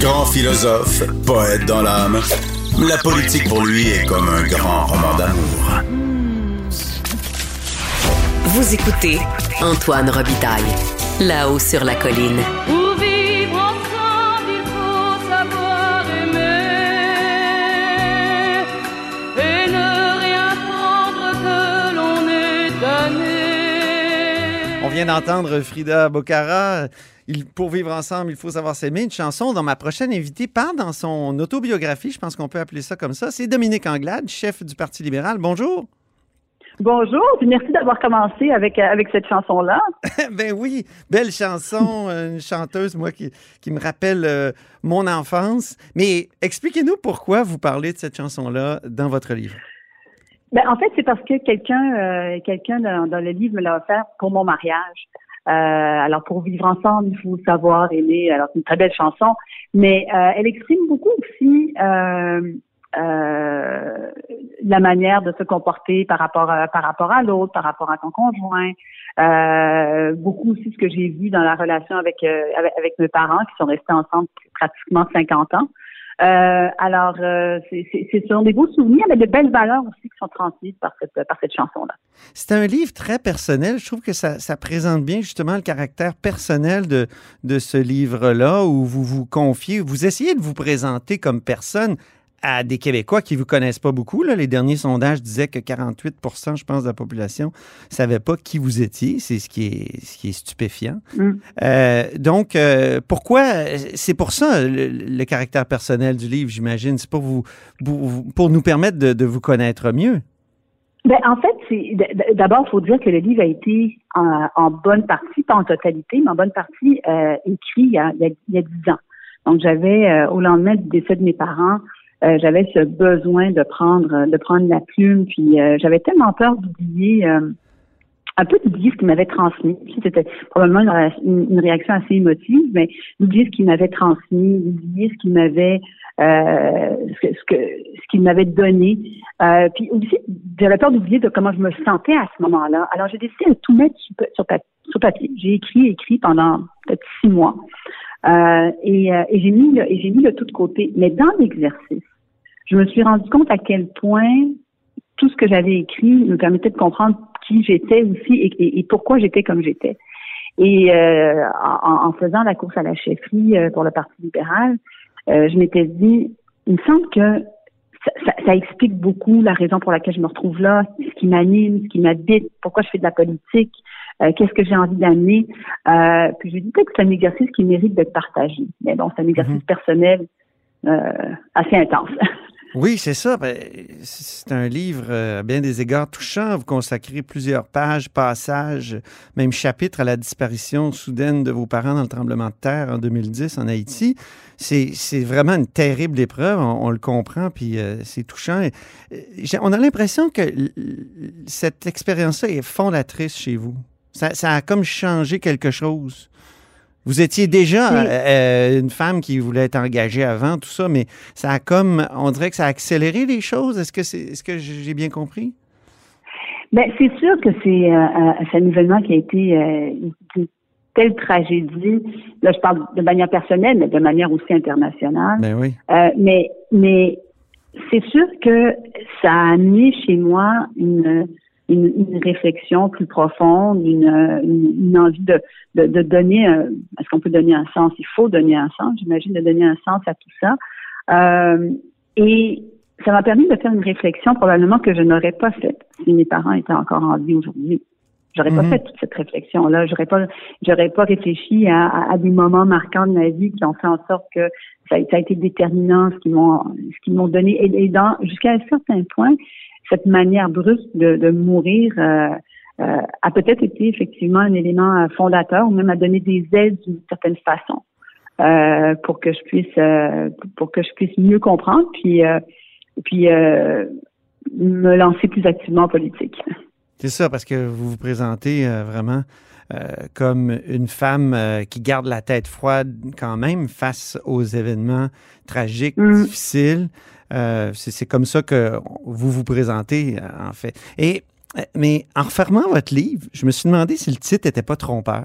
Grand philosophe, poète dans l'âme, la politique pour lui est comme un grand roman d'amour. Vous écoutez Antoine Robitaille, là-haut sur la colline. Pour vivre ensemble, il faut savoir aimer et ne rien prendre que l'on est donné. On vient d'entendre Frida Bocara. Il, pour vivre ensemble, il faut savoir s'aimer. Une chanson dont ma prochaine invitée parle dans son autobiographie. Je pense qu'on peut appeler ça comme ça. C'est Dominique Anglade, chef du Parti libéral. Bonjour. Bonjour, puis merci d'avoir commencé avec, euh, avec cette chanson-là. ben oui, belle chanson, une chanteuse, moi, qui, qui me rappelle euh, mon enfance. Mais expliquez-nous pourquoi vous parlez de cette chanson-là dans votre livre. Ben, en fait, c'est parce que quelqu'un euh, quelqu'un dans, dans le livre me l'a offert pour mon mariage. Euh, alors, pour vivre ensemble, il faut savoir aimer. Alors, c'est une très belle chanson, mais euh, elle exprime beaucoup aussi euh, euh, la manière de se comporter par rapport à, par rapport à l'autre, par rapport à ton conjoint. Euh, beaucoup aussi ce que j'ai vu dans la relation avec, euh, avec, avec mes parents qui sont restés ensemble pratiquement 50 ans. Euh, alors, euh, c'est sur des beaux souvenirs, mais de belles valeurs aussi qui sont transmises par cette, par cette chanson-là. C'est un livre très personnel. Je trouve que ça, ça, présente bien justement le caractère personnel de, de ce livre-là, où vous vous confiez, vous essayez de vous présenter comme personne à des Québécois qui ne vous connaissent pas beaucoup. Là. Les derniers sondages disaient que 48% je pense, de la population ne savait pas qui vous étiez. C'est ce qui est, ce qui est stupéfiant. Mm. Euh, donc, euh, pourquoi? C'est pour ça le, le, caractère personnel du livre, j'imagine. C'est pour, vous, pour, pour, nous permettre de, de vous connaître mieux. Ben, en fait, d'abord, il faut dire que le livre a été en, en, bonne partie, pas en totalité, mais en bonne partie euh, écrit il y, a, 10 ans. Donc, j'avais, euh, au lendemain du décès de mes parents, euh, j'avais ce besoin de prendre de prendre la plume, puis euh, j'avais tellement peur d'oublier euh, un peu d'oublier ce qu'il m'avait transmis. C'était probablement une, réaction assez émotive, mais d'oublier ce qu'il m'avait transmis, d'oublier ce qu'il m'avait ce qu'il m'avait donné. puis aussi, j'avais peur d'oublier de comment je me sentais à ce moment-là. Alors j'ai décidé de tout mettre sur, sur, sur papier. J'ai écrit, écrit pendant peut-être six mois. Euh, et, euh, et j'ai mis le, et j'ai mis le tout de côté. Mais dans l'exercice, je me suis rendu compte à quel point tout ce que j'avais écrit me permettait de comprendre qui j'étais aussi et, pourquoi j'étais comme j'étais. Et euh, en, faisant la course à la chefferie euh, pour le Parti libéral, euh, je m'étais dit, il me semble que ça, explique beaucoup la raison pour laquelle je me retrouve là, ce qui m'anime, ce qui m'habite, pourquoi je fais de la politique, euh, qu'est-ce que j'ai envie d'amener? Euh, puis je dis que c'est un exercice qui mérite d'être partagé. Mais bon, c'est un exercice -hmm. personnel euh, assez intense. Oui, c'est ça. Ben, c'est un livre à bien des égards touchant. Vous consacrez plusieurs pages, passages, même chapitres à la disparition soudaine de vos parents dans le tremblement de terre en 2010 en Haïti. C'est vraiment une terrible épreuve, on, on le comprend, puis euh, c'est touchant. Et, on a l'impression que cette expérience-là est fondatrice chez vous. Ça, ça, a comme changé quelque chose. Vous étiez déjà oui. euh, une femme qui voulait être engagée avant, tout ça, mais ça a comme, on dirait que ça a accéléré les choses. Est-ce que c'est, est-ce que j'ai bien compris? Ben, c'est sûr que c'est euh, un événement qui a été euh, une telle tragédie. Là, je parle de manière personnelle, mais de manière aussi internationale. Ben oui. Euh, mais, mais c'est sûr que ça a amené chez moi une une, une, réflexion plus profonde, une, une, une envie de, de, de donner, est-ce qu'on peut donner un sens? Il faut donner un sens, j'imagine, de donner un sens à tout ça. Euh, et ça m'a permis de faire une réflexion probablement que je n'aurais pas faite si mes parents étaient encore en vie aujourd'hui. J'aurais mm -hmm. pas fait toute cette réflexion-là. J'aurais pas, j'aurais pas réfléchi à, à, à, des moments marquants de ma vie qui ont fait en sorte que ça, ça a été déterminant, ce qu'ils m'ont, ce qu'ils m'ont donné. Et, et dans, jusqu'à un certain point, cette manière brusque de, de mourir euh, euh, a peut-être été effectivement un élément fondateur ou même a donné des aides d'une certaine façon euh, pour que je puisse pour que je puisse mieux comprendre puis puis me lancer plus activement en politique. C'est ça parce que vous vous présentez vraiment euh, comme une femme euh, qui garde la tête froide quand même face aux événements tragiques, mm. difficiles. Euh, c'est comme ça que vous vous présentez, en fait. Et, mais en refermant votre livre, je me suis demandé si le titre n'était pas trompeur.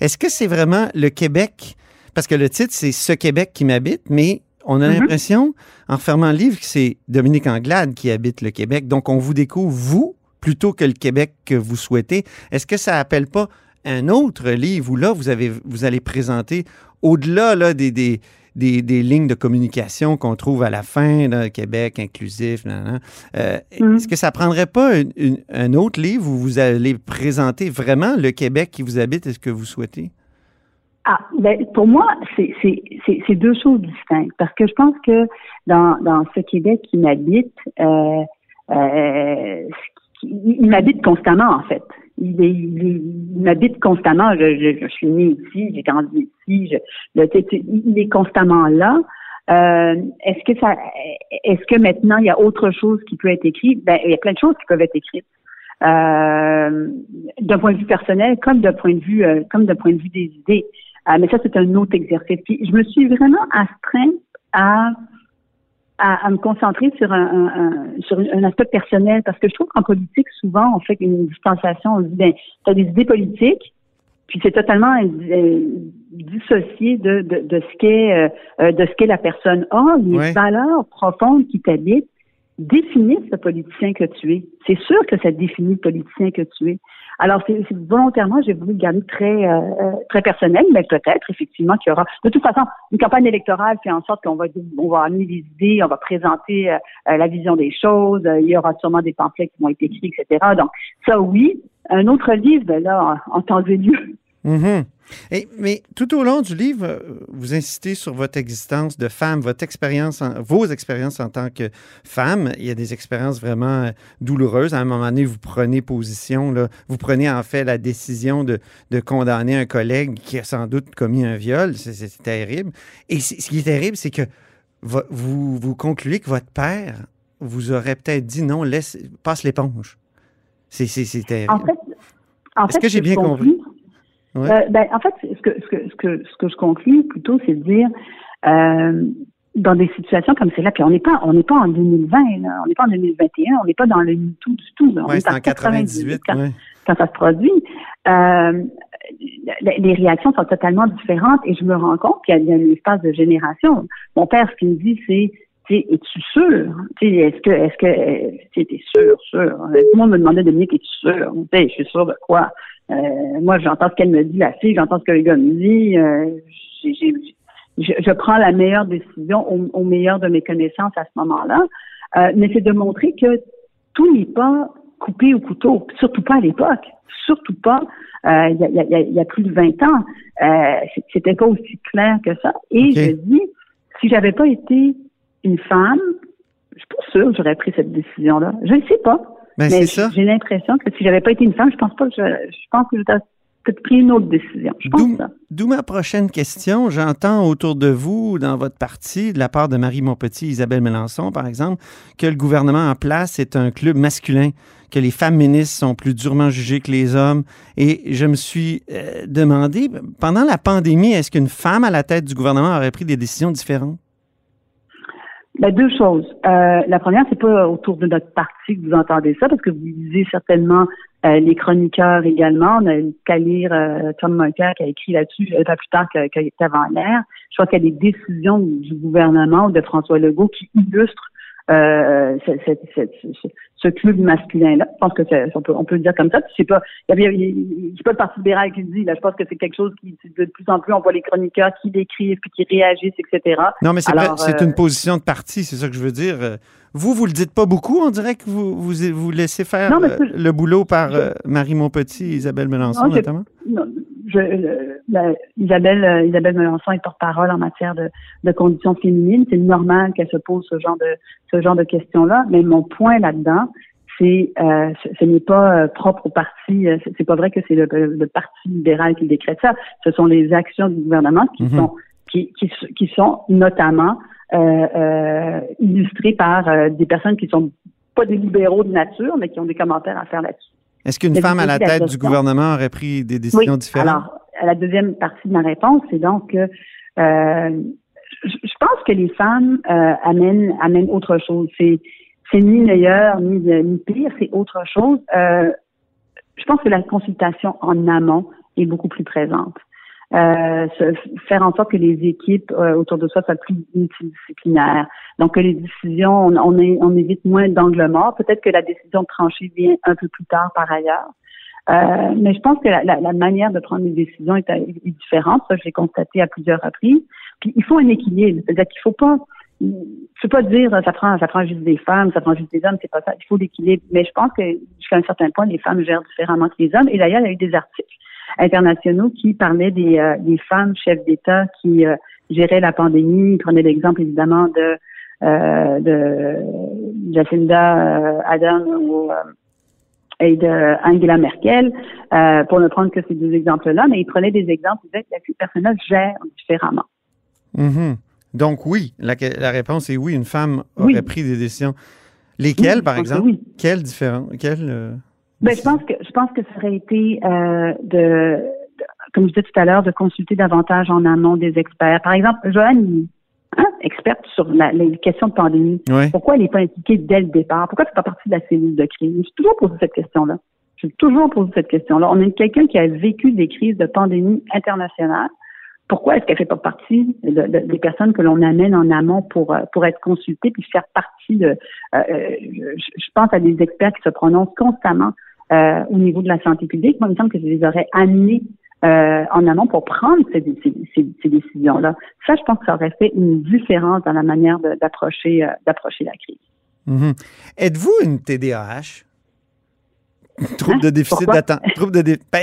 Est-ce que c'est vraiment le Québec? Parce que le titre, c'est Ce Québec qui m'habite, mais on a Mhm. l'impression, en fermant le livre, que c'est Dominique Anglade qui habite le Québec. Donc, on vous découvre, vous, plutôt que le Québec que vous souhaitez. Est-ce que ça appelle pas un autre livre où là, vous, avez, vous allez présenter, au-delà là, des, des, des, des lignes de communication qu'on trouve à la fin, là, Québec inclusif, euh, Mhm. est-ce que ça prendrait pas une- une- un autre livre où vous allez présenter vraiment le Québec qui vous habite et ce que vous souhaitez? Ah, ben, pour moi, c'est deux choses distinctes. Parce que je pense que dans, dans ce Québec qui m'habite, euh, euh, il m'habite constamment, en fait. Il, est- il, il m'habite constamment. Je, je, je suis née ici, j'ai grandi ici. Je, le- il est constamment là. Euh, est-ce que ça, est-ce que maintenant il y a autre chose qui peut être écrite Ben, il y a plein de choses qui peuvent être écrites. Euh, d'un point de vue personnel, comme d'un point de vue, euh, comme d'un point de vue des idées. Euh, mais ça, c'est un autre exercice. Puis, je me suis vraiment astreinte à, à, à me concentrer sur un, un, un- sur un aspect personnel parce que je trouve qu'en politique, souvent, on fait une distanciation. On se dit, ben, t'as des idées politiques, puis c'est totalement euh, dissocié de, de, de ce qu'est euh, euh, de ce qu'est la personne. Or, les Ouais. valeurs profondes qui t'habitent définissent le politicien que tu es. C'est sûr que ça définit le politicien que tu es. Alors, c'est volontairement, j'ai voulu le garder très euh, euh, très personnel, mais peut-être effectivement qu'il y aura. De toute façon, une campagne électorale fait en sorte qu'on va on va amener des idées, on va présenter euh, euh, la vision des choses. euh, il y aura sûrement des pamphlets qui vont être écrits, etc. Donc, ça oui. Un autre livre, ben là, en, temps. Mhm. Et- mais tout au long du livre, euh, vous insistez sur votre existence de femme, votre expérience, en- vos expériences en tant que femme. Il y a des expériences vraiment euh, douloureuses. À un moment donné, vous prenez position, là, vous prenez en fait la décision de, de condamner un collègue qui a sans doute commis un viol. C'est- terrible. Et ce qui est terrible, c'est que vo- vous, vous concluez que votre père vous aurait peut-être dit non, laisse, passe l'éponge. C'est terrible. En fait, en Est-ce que j'ai bien compris? Ouais. Euh, ben, en fait, ce que, ce, que, ce, que, ce que je conclus plutôt, c'est de dire, euh, dans des situations comme celle-là, puis on n'est pas, on n'est pas en 2020, là, on n'est pas en 2021, on n'est pas dans le MeToo du tout. Là, on Ouais, est c'est en 98. quand, ouais. quand ça se produit. Euh, les réactions sont totalement différentes et je me rends compte qu'il y a- un espace de génération. Mon père, ce qu'il me dit, c'est es-tu sûr? Est-ce que, est-ce que, euh, tu es sûr, sûr? Tout le monde me demandait, Dominique, es-tu sûr? Je suis sûr de quoi? Euh, moi, j'entends ce qu'elle me dit, la fille, j'entends ce que le gars me dit. euh, je, je prends la meilleure décision au, au meilleur de mes connaissances à ce moment-là. Euh, mais c'est de montrer que tout n'est pas coupé au couteau, surtout pas à l'époque, surtout pas euh, il y, a, y a- y a plus de 20 ans. Euh, C'était pas aussi clair que ça. Et je dis, si j'avais pas été une femme, je suis pas sûre que j'aurais pris cette décision-là. Je ne sais pas. Ben, mais c'est ça. j'ai l'impression que si j'avais pas été une femme, je pense pas que je, je pense que j'aurais peut-être pris une autre décision. Je pense d'où ma prochaine question. J'entends autour de vous, dans votre parti, de la part de Marie Montpetit, Isabelle Mélenchon, par exemple, que le gouvernement en place est un club masculin, que les femmes ministres sont plus durement jugées que les hommes. Et je me suis euh, demandé, pendant la pandémie, est-ce qu'une femme à la tête du gouvernement aurait pris des décisions différentes? Ben, deux choses. Euh, la première, c'est pas autour de notre parti que vous entendez ça, parce que vous lisez certainement euh, les chroniqueurs également. On a qu'à lire euh, Tom Mulcair qui a écrit là-dessus euh, pas plus tard qu'avant l'air. Je crois qu'il y a des décisions du gouvernement ou de François Legault qui illustrent euh, ce, club masculin-là. Je pense que c'est- on peut, on peut le dire comme ça. C'est pas, c'est pas le Parti libéral qui le dit. Là, je pense que c'est quelque chose qui, de plus en plus, on voit les chroniqueurs qui l'écrivent puis qui réagissent, etc. Non, mais c'est euh, une position de parti, c'est ça que je veux dire. Vous, vous le dites pas beaucoup. On dirait que vous vous, vous laissez faire Non, mais euh, le boulot par je- euh, Marie Montpetit et Isabelle Non, j'ai- notamment? Non, je, la- Isabelle, euh, Isabelle Melançon est porte-parole en matière de, de conditions féminines. C'est normal qu'elle se pose ce genre de ce genre de questions-là. Mais mon point là-dedans, c'est euh, ce, ce n'est pas euh, propre au parti. euh, c'est- pas vrai que c'est le, le- le parti libéral qui décrète ça. Ce sont les actions du gouvernement qui Mhm. sont qui, qui, qui sont notamment euh, euh, illustrées par des personnes qui sont pas des libéraux de nature, mais qui ont des commentaires à faire là-dessus. Est-ce qu'une femme à la tête du gouvernement aurait pris des décisions différentes? Alors, à la deuxième partie de ma réponse, c'est donc que euh, je, je pense que les femmes euh, amènent, amènent autre chose. C'est, c'est ni meilleur ni, ni pire, c'est autre chose. Euh, je pense que la consultation en amont est beaucoup plus présente. Euh, faire en sorte que les équipes euh, autour de soi soient plus multidisciplinaires. Donc que les décisions, on, on, évite moins d'angle mort. Peut-être que la décision de trancher vient un peu plus tard par ailleurs. Euh, mais je pense que la, la, manière de prendre les décisions est, est différente. Ça, je l'ai constaté à plusieurs reprises. Puis il faut un équilibre. C'est-à-dire qu'il faut pas je peux pas dire ça prend ça prend juste des femmes, ça prend juste des hommes, c'est pas ça. Il faut l'équilibre. Mais je pense que jusqu'à un certain point, les femmes gèrent différemment que les hommes. Et d'ailleurs, il y a eu des articles internationaux qui parlaient des, euh, des femmes chefs d'État qui euh, géraient la pandémie. Ils prenaient l'exemple évidemment de euh, de Jacinda Ardern ou et de Angela Merkel, pour ne prendre que ces deux exemples-là, mais ils prenaient des exemples où les personnages gèrent différemment. Mm-hmm. Donc oui, la, réponse est oui, une femme aurait pris des décisions. Lesquelles, par exemple? Quelles différentes? Quelles, euh, ben, je pense que je pense que ça aurait été euh, de, comme je disais tout à l'heure, de consulter davantage en amont des experts. Par exemple, Joanne, hein, experte sur les questions de pandémie. Pourquoi elle n'est pas impliquée dès le départ? Pourquoi elle fait pas partie de la cellule de crise? Je suis toujours posé cette question-là. Je suis toujours posé cette question-là. On a quelqu'un qui a vécu des crises de pandémie internationale pourquoi est-ce qu'elle fait pas partie des personnes que l'on amène en amont pour euh, pour être consultées puis faire partie de euh, euh, je, pense à des experts qui se prononcent constamment au niveau de la santé publique. Moi, il me semble que je les aurais amenés en amont pour prendre ces, ces, décisions-là. Ça, je pense que ça aurait fait une différence dans la manière d'approcher d'approcher la crise. Mm-hmm. Êtes-vous une TDAH? Trouble de déficit d'attente. Trouble de ben,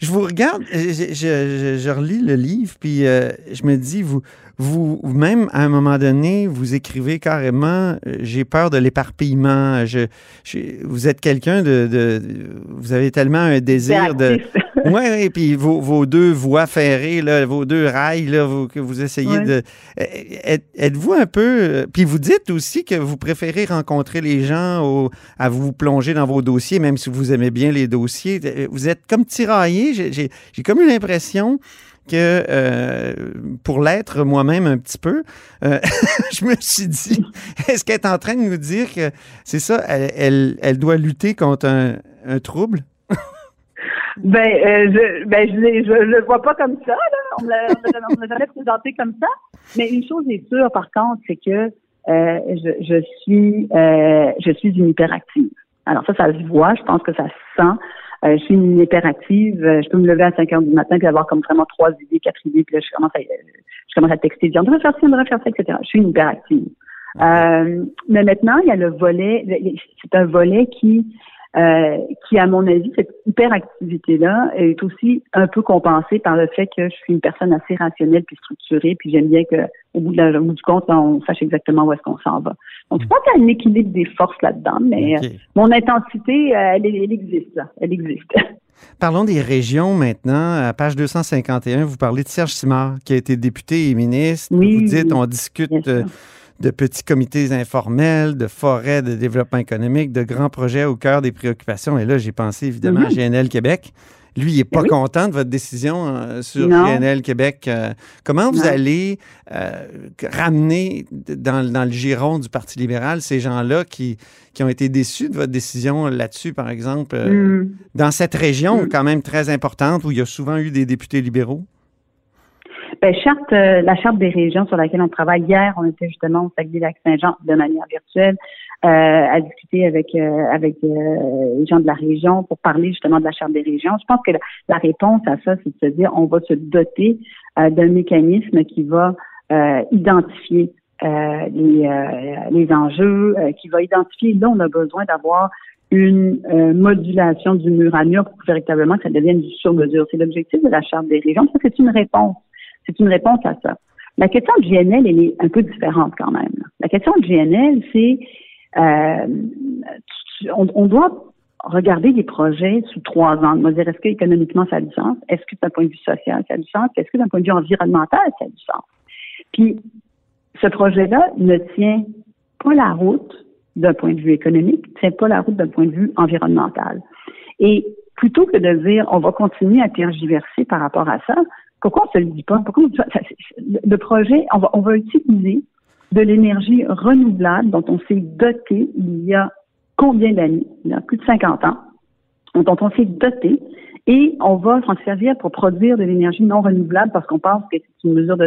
je, vous regarde, je, relis le livre, puis euh, je me dis, vous, vous, même à un moment donné, vous écrivez carrément euh, J'ai peur de l'éparpillement. Je, vous êtes quelqu'un de, Vous avez tellement un désir de. Oui, et puis vos, deux voies ferrées, là, vos deux rails là, que vous essayez de. Euh, êtes-vous un peu. Euh, puis vous dites aussi que vous préférez rencontrer les gens à vous plonger dans vos dossiers, même si vous aimez bien les dossiers. Vous êtes comme tiraillé. J'ai comme eu l'impression que euh, pour l'être moi-même un petit peu, euh, je me suis dit, est-ce qu'elle est en train de nous dire que c'est ça, elle, elle, doit lutter contre un, un trouble? Ben, euh, je, ben, je, je, le vois pas comme ça, là. On ne l'a jamais présenté comme ça. Mais une chose est sûre, par contre, c'est que je, je suis je suis une hyperactive. Alors ça, ça se voit, je pense que ça se sent. Euh, je suis une hyperactive. Euh, je peux me lever à 5 heures du matin puis avoir comme vraiment trois idées, quatre idées. Puis là, je commence à, je commence à texter, dire on devrait faire ça, on devrait faire ça, etc. Je suis une hyperactive. Euh, mais maintenant, il y a le volet, c'est un volet qui euh, qui, à mon avis, cette hyperactivité-là est aussi un peu compensée par le fait que je suis une personne assez rationnelle puis structurée, puis j'aime bien qu'au bout, de bout du compte, on sache exactement où est-ce qu'on s'en va. Donc, je pense qu'il y a un équilibre des forces là-dedans, mais euh, mon intensité, euh, elle, elle, existe, là. Elle existe. Parlons des régions maintenant. À page 251, vous parlez de Serge Simard, qui a été député et ministre. Oui, vous dites, on discute de petits comités informels, de forêts de développement économique, de grands projets au cœur des préoccupations. Et là, j'ai pensé évidemment à mhm. GNL Québec. Lui, il n'est pas ben content de votre décision euh, sur GNL Québec. Euh, comment vous allez euh, ramener dans, le giron du Parti libéral ces gens-là qui, qui ont été déçus de votre décision là-dessus, par exemple, mm. dans cette région mm. quand même très importante où il y a souvent eu des députés libéraux? Ben, charte, euh, la charte des régions sur laquelle on travaille hier, on était justement au Saguenay-Lac-Saint-Jean de manière virtuelle euh, à discuter avec euh, avec les gens de la région pour parler justement de la charte des régions. Je pense que la, réponse à ça, c'est de se dire on va se doter d'un mécanisme qui va identifier les, les enjeux, qui va identifier là on a besoin d'avoir une modulation du mur à mur pour véritablement que ça devienne du sur-mesure. C'est l'objectif de la Charte des régions. Ça, c'est une réponse c'est une réponse à ça. La question de GNL, elle est un peu différente quand même. La question de GNL, c'est euh, on, doit regarder les projets sous trois ans. On dire, est-ce que économiquement ça a du sens? Est-ce que d'un point de vue social ça a du sens? Est-ce que d'un point de vue environnemental ça a du sens? Puis, ce projet-là ne tient pas la route d'un point de vue économique, ne tient pas la route d'un point de vue environnemental. Et plutôt que de dire on va continuer à tergiverser par rapport à ça, pourquoi on ne se le dit pas? Pourquoi le projet, on va, on va utiliser de l'énergie renouvelable dont on s'est doté il y a combien d'années? Il y a plus de 50 ans, dont on s'est doté Et on va s'en servir pour produire de l'énergie non renouvelable parce qu'on pense que c'est une mesure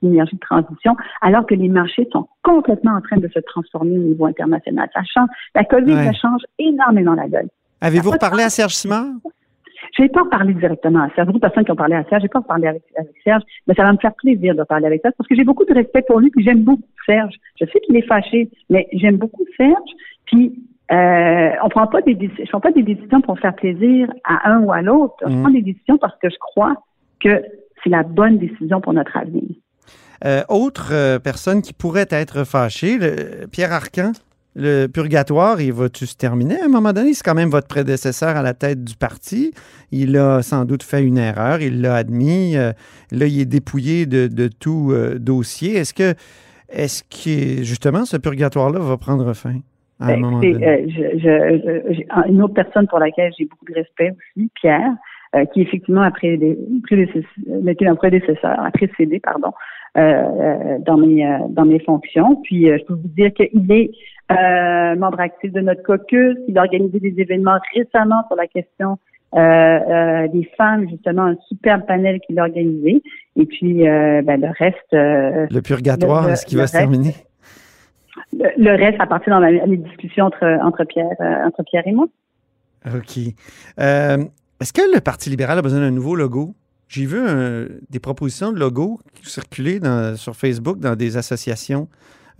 d'énergie de, transition, alors que les marchés sont complètement en train de se transformer au niveau international. Ça change. La COVID, ça change énormément la gueule. Avez-vous reparlé à Serge Simard? Je n'ai pas parlé directement à Serge. Beaucoup de personnes qui ont parlé à Serge. Je n'ai pas parlé avec, Serge, mais ça va me faire plaisir de parler avec Serge parce que j'ai beaucoup de respect pour lui puis j'aime beaucoup Serge. Je sais qu'il est fâché, mais j'aime beaucoup Serge. Puis euh, on prend pas des je prends pas des décisions pour faire plaisir à un ou à l'autre. Je mm. prends des décisions parce que je crois que c'est la bonne décision pour notre avenir. Euh, autre euh, personne qui pourrait être fâchée, Pierre Arcan, le purgatoire, il va-tu se terminer à un moment donné? C'est quand même votre prédécesseur à la tête du parti. Il a sans doute fait une erreur, il l'a admis. là, il est dépouillé de, de tout dossier. Est-ce que, est-ce que justement ce purgatoire-là va prendre fin? Ben, euh, je, une autre personne pour laquelle j'ai beaucoup de respect aussi, Pierre, euh, qui effectivement a été un prédécesseur, a précédé, pardon, euh, dans mes dans mes fonctions. Puis je peux vous dire qu'il est membre actif de notre caucus. Il a organisé des événements récemment sur la question des femmes, justement, un superbe panel qu'il a organisé. Et puis, ben, le reste... le purgatoire, est-ce qu'il va se terminer? le, reste à partir dans les discussions entre, entre, Pierre, euh, entre Pierre et moi. OK. Euh, est-ce que le Parti libéral a besoin d'un nouveau logo? J'ai vu des propositions de logo circuler dans, sur Facebook dans des associations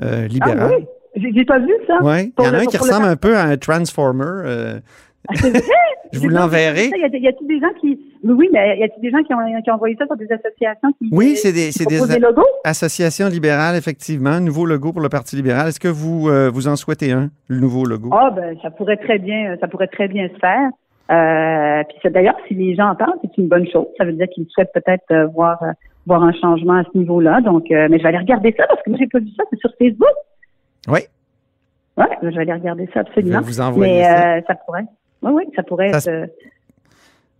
euh, libérales. Ah oui? J'ai pas vu ça. Oui. Il y en a un qui ressemble un peu à un Transformer. Ah, je vous l'enverrai. Y a-t-il des gens qui. Oui, mais y a-t-il des gens qui ont, qui ont, envoyé ça sur des associations qui. Oui, c'est des, des, logos? associations libérales, effectivement. Nouveau logo pour le Parti libéral. Est-ce que vous, euh, vous en souhaitez un, le nouveau logo? Ah, ben, ça pourrait très bien, ça pourrait très bien se faire. Euh, puis d'ailleurs, si les gens en parlent, c'est une bonne chose. Ça veut dire qu'ils souhaitent peut-être euh, voir, euh, voir un changement à ce niveau-là. Donc, mais je vais aller regarder ça parce que moi, j'ai pas vu ça. C'est sur Facebook. Oui. Oui, je vais aller regarder ça absolument. Je vais vous envoyer mais, ça pourrait. Oui, oui, ça pourrait être. Euh,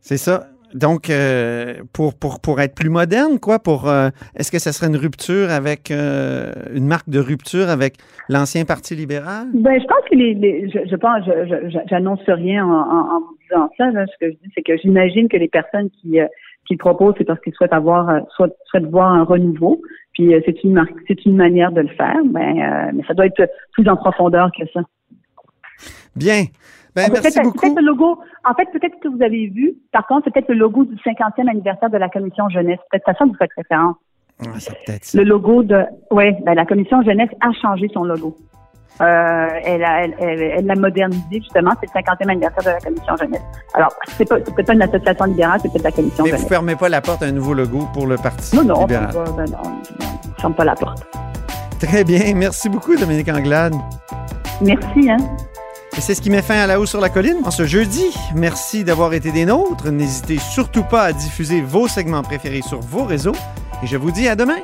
c'est ça. Donc, euh, pour, pour, pour être plus moderne, quoi, pour euh, est-ce que ça serait une rupture avec une marque de rupture avec l'ancien Parti libéral? Ben, je pense que les, je, je pense, j'annonce rien en, en, disant ça. Ce que je dis, c'est que j'imagine que les personnes qui, qui proposent, c'est parce qu'ils souhaitent avoir, souhaitent, souhaitent voir un renouveau. Puis c'est une c'est une manière de le faire. Ben, mais ça doit être plus en profondeur que ça. Bien. Ben, merci beaucoup. le logo, en fait, peut-être que vous avez vu, par contre, c'est peut-être le logo du 50e anniversaire de la commission jeunesse. Peut-être ça que vous faites référence. Ah, le logo de, oui, ben, la commission jeunesse a changé son logo. Euh, elle, a, elle, elle, l'a modernisé justement. C'est le 50e anniversaire de la commission jeunesse. Alors, c'est pas, peut-être pas une association libérale, c'est peut-être la commission Mais jeunesse. vous fermez pas la porte à un nouveau logo pour le parti non, non, libéral. Non, ben non, non, ferme pas la porte. Très bien. Merci beaucoup, Dominique Anglade. Merci, hein. Et c'est ce qui met fin à la hausse sur la colline en ce jeudi. Merci d'avoir été des nôtres. N'hésitez surtout pas à diffuser vos segments préférés sur vos réseaux. Et je vous dis à demain.